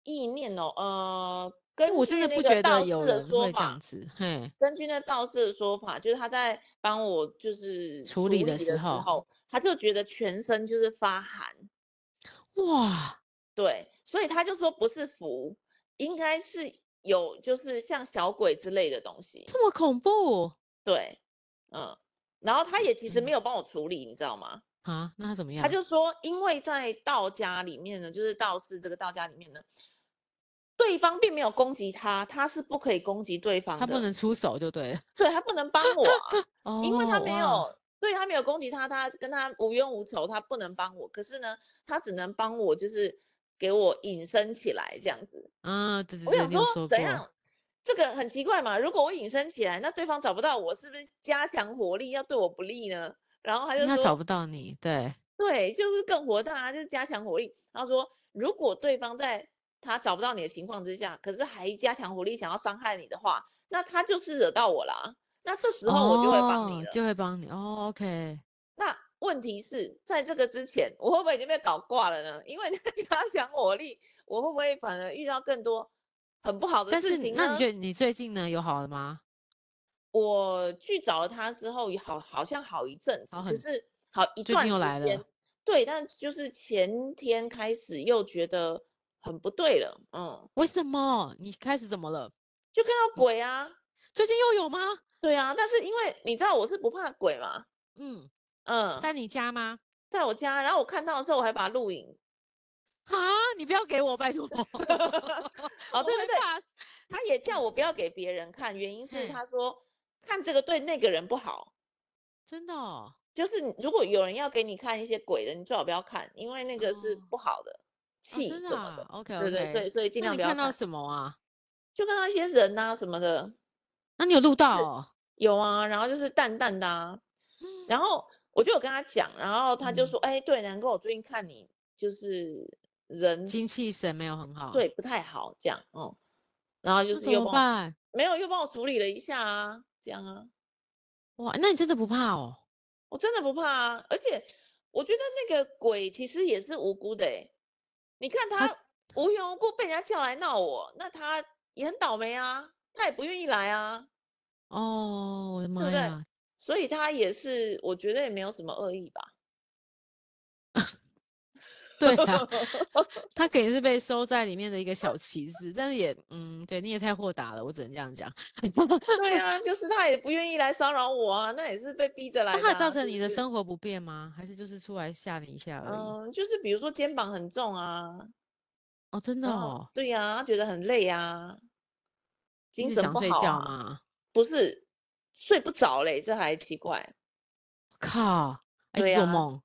意念哦，呃，根据我真的不觉得有人会这样子。嘿，根据那道士的说法，就是他在帮我就是处理的时候，他就觉得全身就是发寒。哇，对，所以他就说不是符，应该是有就是像小鬼之类的东西。这么恐怖？对，嗯。然后他也其实没有帮我处理，嗯、你知道吗？啊，那他怎么样？他就说，因为在道家里面呢，就是道士这个道家里面呢，对方并没有攻击他，他是不可以攻击对方的，他不能出手就对了，对，他不能帮我、啊，*laughs* 因为他没有，对他没有攻击他，他跟他无冤无仇，他不能帮我。可是呢，他只能帮我，就是给我隐身起来这样子。啊，对对对，我想说怎样？这个很奇怪嘛，如果我隐身起来，那对方找不到我，是不是加强火力要对我不利呢？然后他就说他找不到你，对对，就是更火大，就是加强火力。他说，如果对方在他找不到你的情况之下，可是还加强火力想要伤害你的话，那他就是惹到我啦。那这时候我就会帮你了，哦、就会帮你哦。OK，那问题是在这个之前，我会不会已经被搞挂了呢？因为那个 *laughs* 加强火力，我会不会反而遇到更多？很不好的事情。那你觉得你最近呢有好了吗？我去找了他之后，好好像好一阵子，可是好一段时间。又来了。对，但就是前天开始又觉得很不对了。嗯，为什么？你开始怎么了？就看到鬼啊！最近又有吗？对啊，但是因为你知道我是不怕鬼嘛。嗯嗯，在你家吗？在我家。然后我看到的时候，我还把它录影。啊！你不要给我，拜托。*laughs* 哦，对对对，他也叫我不要给别人看，原因是他说看这个对那个人不好。真的哦？就是如果有人要给你看一些鬼的，你最好不要看，因为那个是不好的气什么的。OK OK。对对对，所以尽量不要看。看到什么啊？就看到一些人啊什么的。那你有录到哦？有啊，然后就是淡淡的啊。然后我就有跟他讲，然后他就说：“哎，对，难怪我最近看你就是。”人精气神没有很好，对，不太好这样，哦、嗯，然后就是又帮没有又帮我处理了一下啊，这样啊，哇，那你真的不怕哦？我真的不怕啊，而且我觉得那个鬼其实也是无辜的诶，你看他无缘无故被人家叫来闹我，那他也很倒霉啊，他也不愿意来啊，哦，我的妈呀，对不对？所以他也是，我觉得也没有什么恶意吧。*laughs* 对啊，*laughs* 他肯定是被收在里面的一个小旗子，但是也，嗯，对，你也太豁达了，我只能这样讲。*laughs* 对啊，就是他也不愿意来骚扰我啊，那也是被逼着来。那他造成你的生活不便吗？还是就是出来吓你一下而已？嗯，就是比如说肩膀很重啊。哦，真的哦。对呀，他觉得很累啊，精神不好啊。想睡觉吗？不是，睡不着嘞，这还奇怪。靠，还做梦。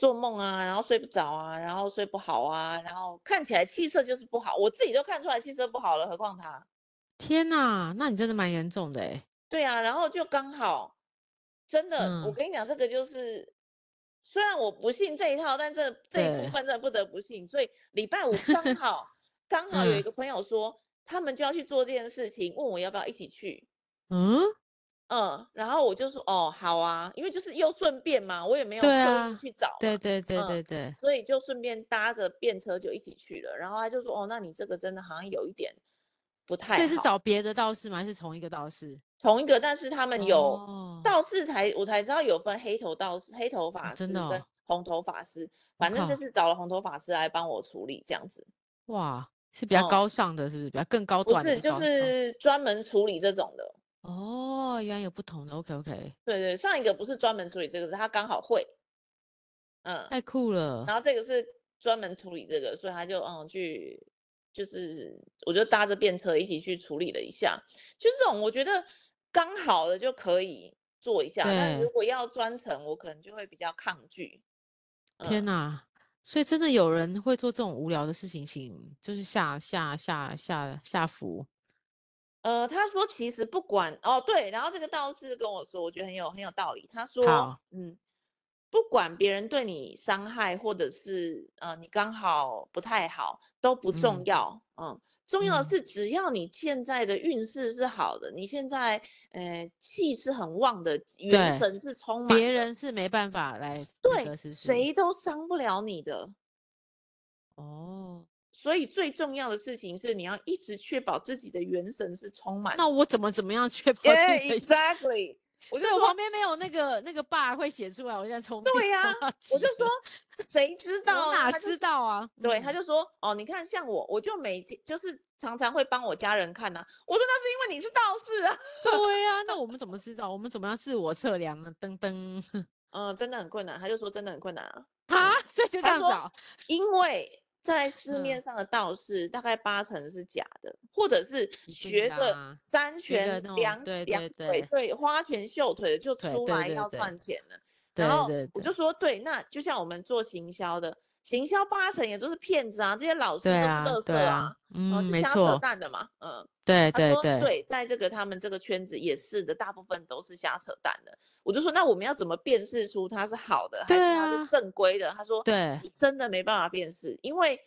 做梦啊，然后睡不着啊，然后睡不好啊，然后看起来气色就是不好，我自己都看出来气色不好了，何况他？天哪，那你真的蛮严重的哎。对啊，然后就刚好，真的，嗯、我跟你讲，这个就是，虽然我不信这一套，但这这一部分真的不得不信。所以礼拜五刚 *laughs* 好刚好有一个朋友说，嗯、他们就要去做这件事情，问我要不要一起去。嗯。嗯，然后我就说哦，好啊，因为就是又顺便嘛，我也没有刻意去找，对对对对对，嗯，所以就顺便搭着便车就一起去了。然后他就说哦，那你这个真的好像有一点不太好。所以是找别的道士吗？还是同一个道士？同一个，但是他们有道士才，哦，我才知道有分黑头道士、黑头法师跟红头法师，哦，反正这是找了红头法师来帮我处理这样子。哇，是比较高尚的，是不是？比较更高端的？不是，就是专门处理这种的。哦，原来有不同的，OK OK。对对，上一个不是专门处理这个，是他刚好会，嗯，太酷了。然后这个是专门处理这个，所以他就嗯去，就是我就搭着便车一起去处理了一下，就是这种我觉得刚好的就可以做一下，但如果要专程，我可能就会比较抗拒。天哪，所以真的有人会做这种无聊的事情，请就是下下下下下符。呃，他说其实不管哦，对，然后这个道士跟我说，我觉得很有很有道理。他说，嗯，不管别人对你伤害，或者是呃你刚好不太好，都不重要，嗯。嗯重要的是，只要你现在的运势是好的，嗯、你现在呃气是很旺的，元神是充满，别人是没办法来对，谁都伤不了你的。哦，所以最重要的事情是，你要一直确保自己的元神是充满。那我怎么怎么样确保自己？Yeah，exactly。我就我旁边没有那个那个爸会写出来，我现在充。对呀、啊，我就说谁知道？我哪知道啊？对，他就说哦，你看像我，我就每天就是常常会帮我家人看呐、啊。我说那是因为你是道士啊。对呀、啊，那我们怎么知道？我们怎么样自我测量呢？噔噔，嗯，真的很困难。他就说真的很困难啊。啊，所以就这样子、哦，*laughs* 因为。在市面上的道士，大概八成是假的，嗯、或者是学个三拳两两腿，对，花拳绣腿的就出来要赚钱了。然后我就。说，对，那就像我们做行销的，行销八成也都是骗子啊，这些老师都是乐色啊，啊嗯，没错，扯淡的嘛，嗯，对对对，对，在这个他们这个圈子也是的，大部分都是瞎扯淡的。我就说，那我们要怎么辨识出它是好的，还是它是正规的？他说，对，真的没办法辨识，因为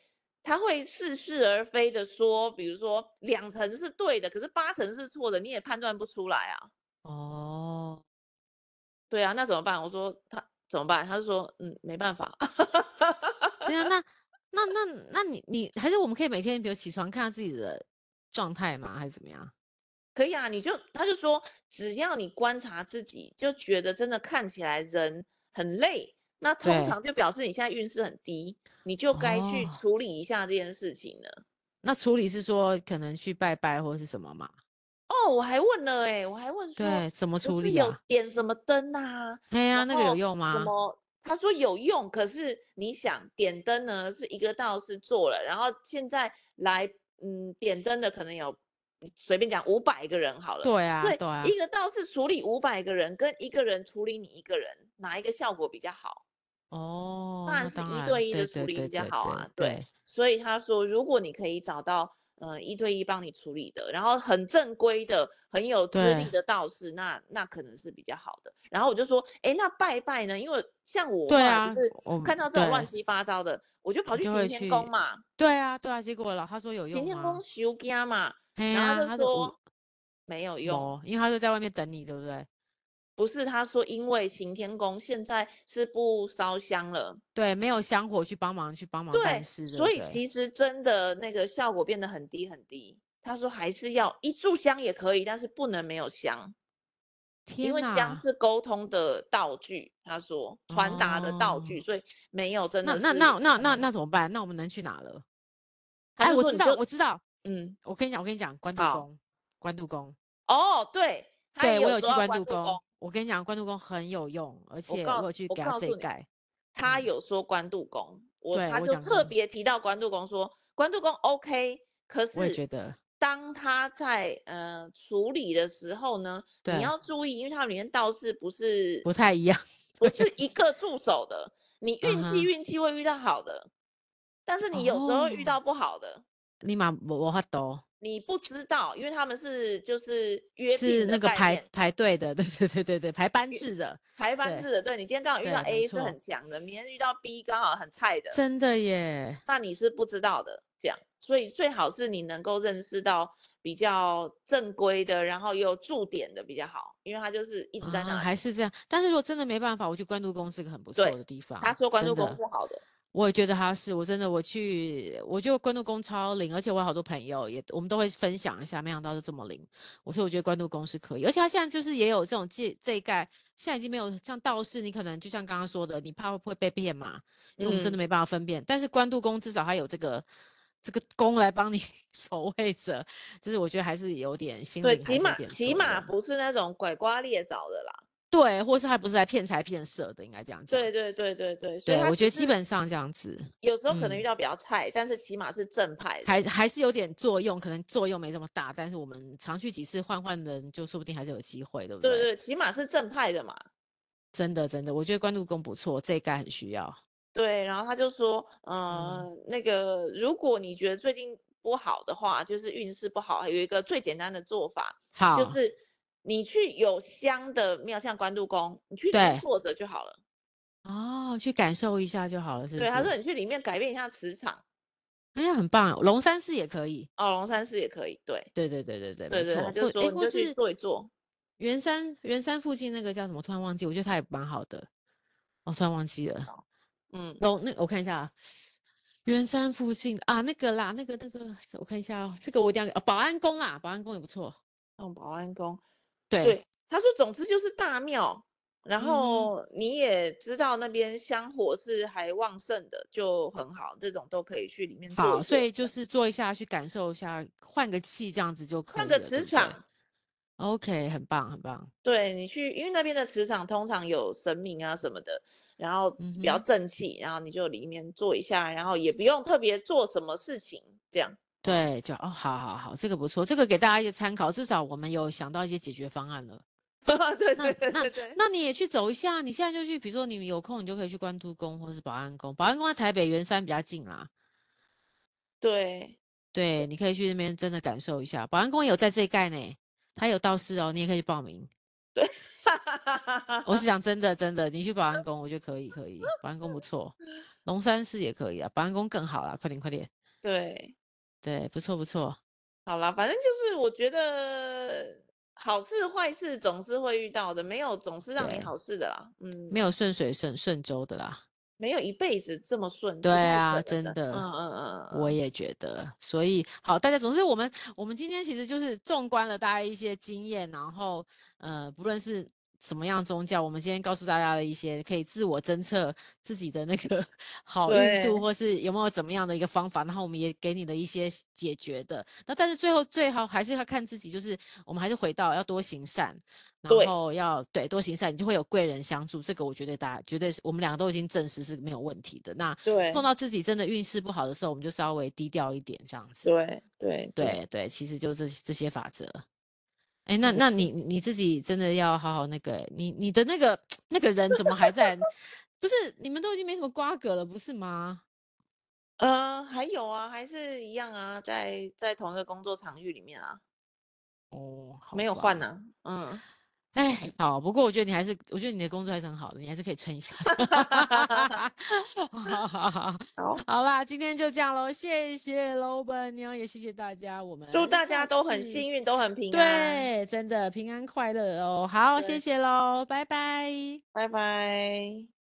他会似是而非的说，比如说两成是对的，可是八成是错的，你也判断不出来啊。哦，对啊，那怎么办？我说他怎么办？他就说，嗯，没办法。对啊，那那那那你你还是我们可以每天比如起床看看自己的状态吗？还是怎么样？可以啊，你就他就说，只要你观察自己，就觉得真的看起来人很累，那通常就表示你现在运势很低，你就该去处理一下这件事情了。哦。那处理是说可能去拜拜或者是什么嘛？哦，我还问了哎，我还问说，对，怎么处理啊？有点什么灯啊？对呀，那个有用吗？什么？他说有用，可是你想点灯呢，是一个道士做了，然后现在来嗯点灯的可能有。随便讲五百个人好了，对啊，对啊，一个道士处理五百个人，跟一个人处理你一个人，哪一个效果比较好？哦，当然是一对一的处理比较好啊。对，所以他说，如果你可以找到呃一对一帮你处理的，然后很正规的、很有资历的道士，那那可能是比较好的。然后我就说，哎，那拜拜呢？因为像我，对啊，就是看到这种乱七八糟的，我就跑去行天宫嘛。对啊，对啊，结果了，他说有用吗？行天宫修家嘛。然后他就说没有用，因为他就在外面等你，对不对？不是，他说因为行天宫现在是不烧香了，对，没有香火去帮忙去帮忙办事，所以其实真的那个效果变得很低很低。他说还是要一炷香也可以，但是不能没有香，因为香是沟通的道具。他说传达的道具，所以没有真的。那那那那那那怎么办？那我们能去哪了？哎，我知道，我知道。嗯，我跟你讲，我跟你讲，关渡宫，关渡宫。哦，对，对我有去关渡宫。我跟你讲，关渡宫很有用，而且我有去给他这一盖。他有说关渡宫，我他就特别提到关渡宫，说关渡宫 OK。可是我也觉得，当他在呃处理的时候呢，你要注意，因为它里面道士不是不太一样，不是一个助手的。你运气运气会遇到好的，但是你有时候遇到不好的。立马我我发抖，你不知道，因为他们是就是约是那个排排队的，*laughs* 对对对对对，排班制的，排班制的。对，你今天刚好遇到 A 是很强的，明天遇到 B 刚好很菜的，真的耶。那你是不知道的，这样，所以最好是你能够认识到比较正规的，然后有驻点的比较好，因为他就是一直在那、啊。还是这样，但是如果真的没办法，我去关渡宫是个很不错的地方。他说关渡宫是好的。我也觉得他是，我真的我去，我就关渡宫超灵，而且我有好多朋友也，我们都会分享一下，没想到是这么灵。我说我觉得关渡宫是可以，而且他现在就是也有这种这这一盖，现在已经没有像道士，你可能就像刚刚说的，你怕会不会被骗嘛？因为我们真的没办法分辨。嗯、但是关渡宫至少还有这个这个宫来帮你 *laughs* 守卫着，就是我觉得还是有点心灵，起码起码不是那种拐瓜裂枣的啦。对，或是他不是来骗财骗色的，应该这样讲。对对对对对，对，我觉得基本上这样子。有时候可能遇到比较菜，嗯、但是起码是正派，还还是有点作用，可能作用没这么大，但是我们常去几次换换人，就说不定还是有机会，对不对？对对，起码是正派的嘛。真的真的，我觉得关渡宫不错，这一概很需要。对，然后他就说，呃，嗯、那个如果你觉得最近不好的话，就是运势不好，有一个最简单的做法，好，就是你去有香的庙，像关渡宫，你去坐着就好了。哦，去感受一下就好了，是不是？对，他说你去里面改变一下磁场。哎呀，很棒！龙山寺也可以哦，龙山寺也可以。对，对对对对对，对对，没错。就说，或是坐一坐。圆山圆山附近那个叫什么？突然忘记，我觉得它也蛮好的。我突然忘记了。嗯，龙，那我看一下，圆山附近啊，那个啦，那个那个，我看一下哦，这个我一定要哦，保安宫啦，保安宫也不错。嗯，保安宫。对。对，他说，总之就是大庙。然后你也知道那边香火是还旺盛的，就很好，这种都可以去里面做。好，所以就是坐一下去感受一下，换个气这样子就可以。换个磁场，OK，很棒很棒。对，你去，因为那边的磁场通常有神明啊什么的，然后比较正气，然后你就里面坐一下，然后也不用特别做什么事情，这样。对，就哦，好好好，这个不错，这个给大家一些参考，至少我们有想到一些解决方案了。*laughs* 对对对对对，那那你也去走一下，你现在就去，比如说你有空，你就可以去关渡宫或者是保安宫。保安宫在台北圆山比较近啊。对对，你可以去那边真的感受一下。保安宫有在这一盖呢，他有道士哦，你也可以去报名。对，*laughs* 我是讲真的真的，你去保安宫，我觉得可以可以，保安宫不错，龙山寺也可以啊，保安宫更好啦，快点快点。对对，不错不错。好啦，反正就是我觉得。好事坏事总是会遇到的，没有总是让你好事的啦。嗯，没有顺水顺顺舟的啦，没有一辈子这么顺。对啊，真的，嗯嗯嗯，我也觉得。所以好，大家总之我们我们今天其实就是纵观了大家一些经验，然后呃，不论是。什么样宗教？我们今天告诉大家的一些可以自我侦测自己的那个 *laughs* 好运度，或是有没有怎么样的一个方法，然后我们也给你的一些解决的。那但是最后最好还是要看自己，就是我们还是回到要多行善，然后要对，对多行善，你就会有贵人相助。这个我觉得大家绝对是我们两个都已经证实是没有问题的。那对碰到自己真的运势不好的时候，我们就稍微低调一点这样子。对对对对，对，其实就这这些法则。哎，那那你你自己真的要好好那个，你你的那个那个人怎么还在？不是你们都已经没什么瓜葛了，不是吗？呃，还有啊，还是一样啊，在在同一个工作场域里面啊。哦，没有换呢、啊。嗯。哎，好，不过我觉得你还是，我觉得你的工作还是很好的，你还是可以撑一下。好好好，好，*laughs* 好啦，今天就这样喽，谢谢老板娘，也谢谢大家，我们祝大家都很幸运，都很平安，对，真的平安快乐哦。好，谢谢喽，拜拜，拜拜。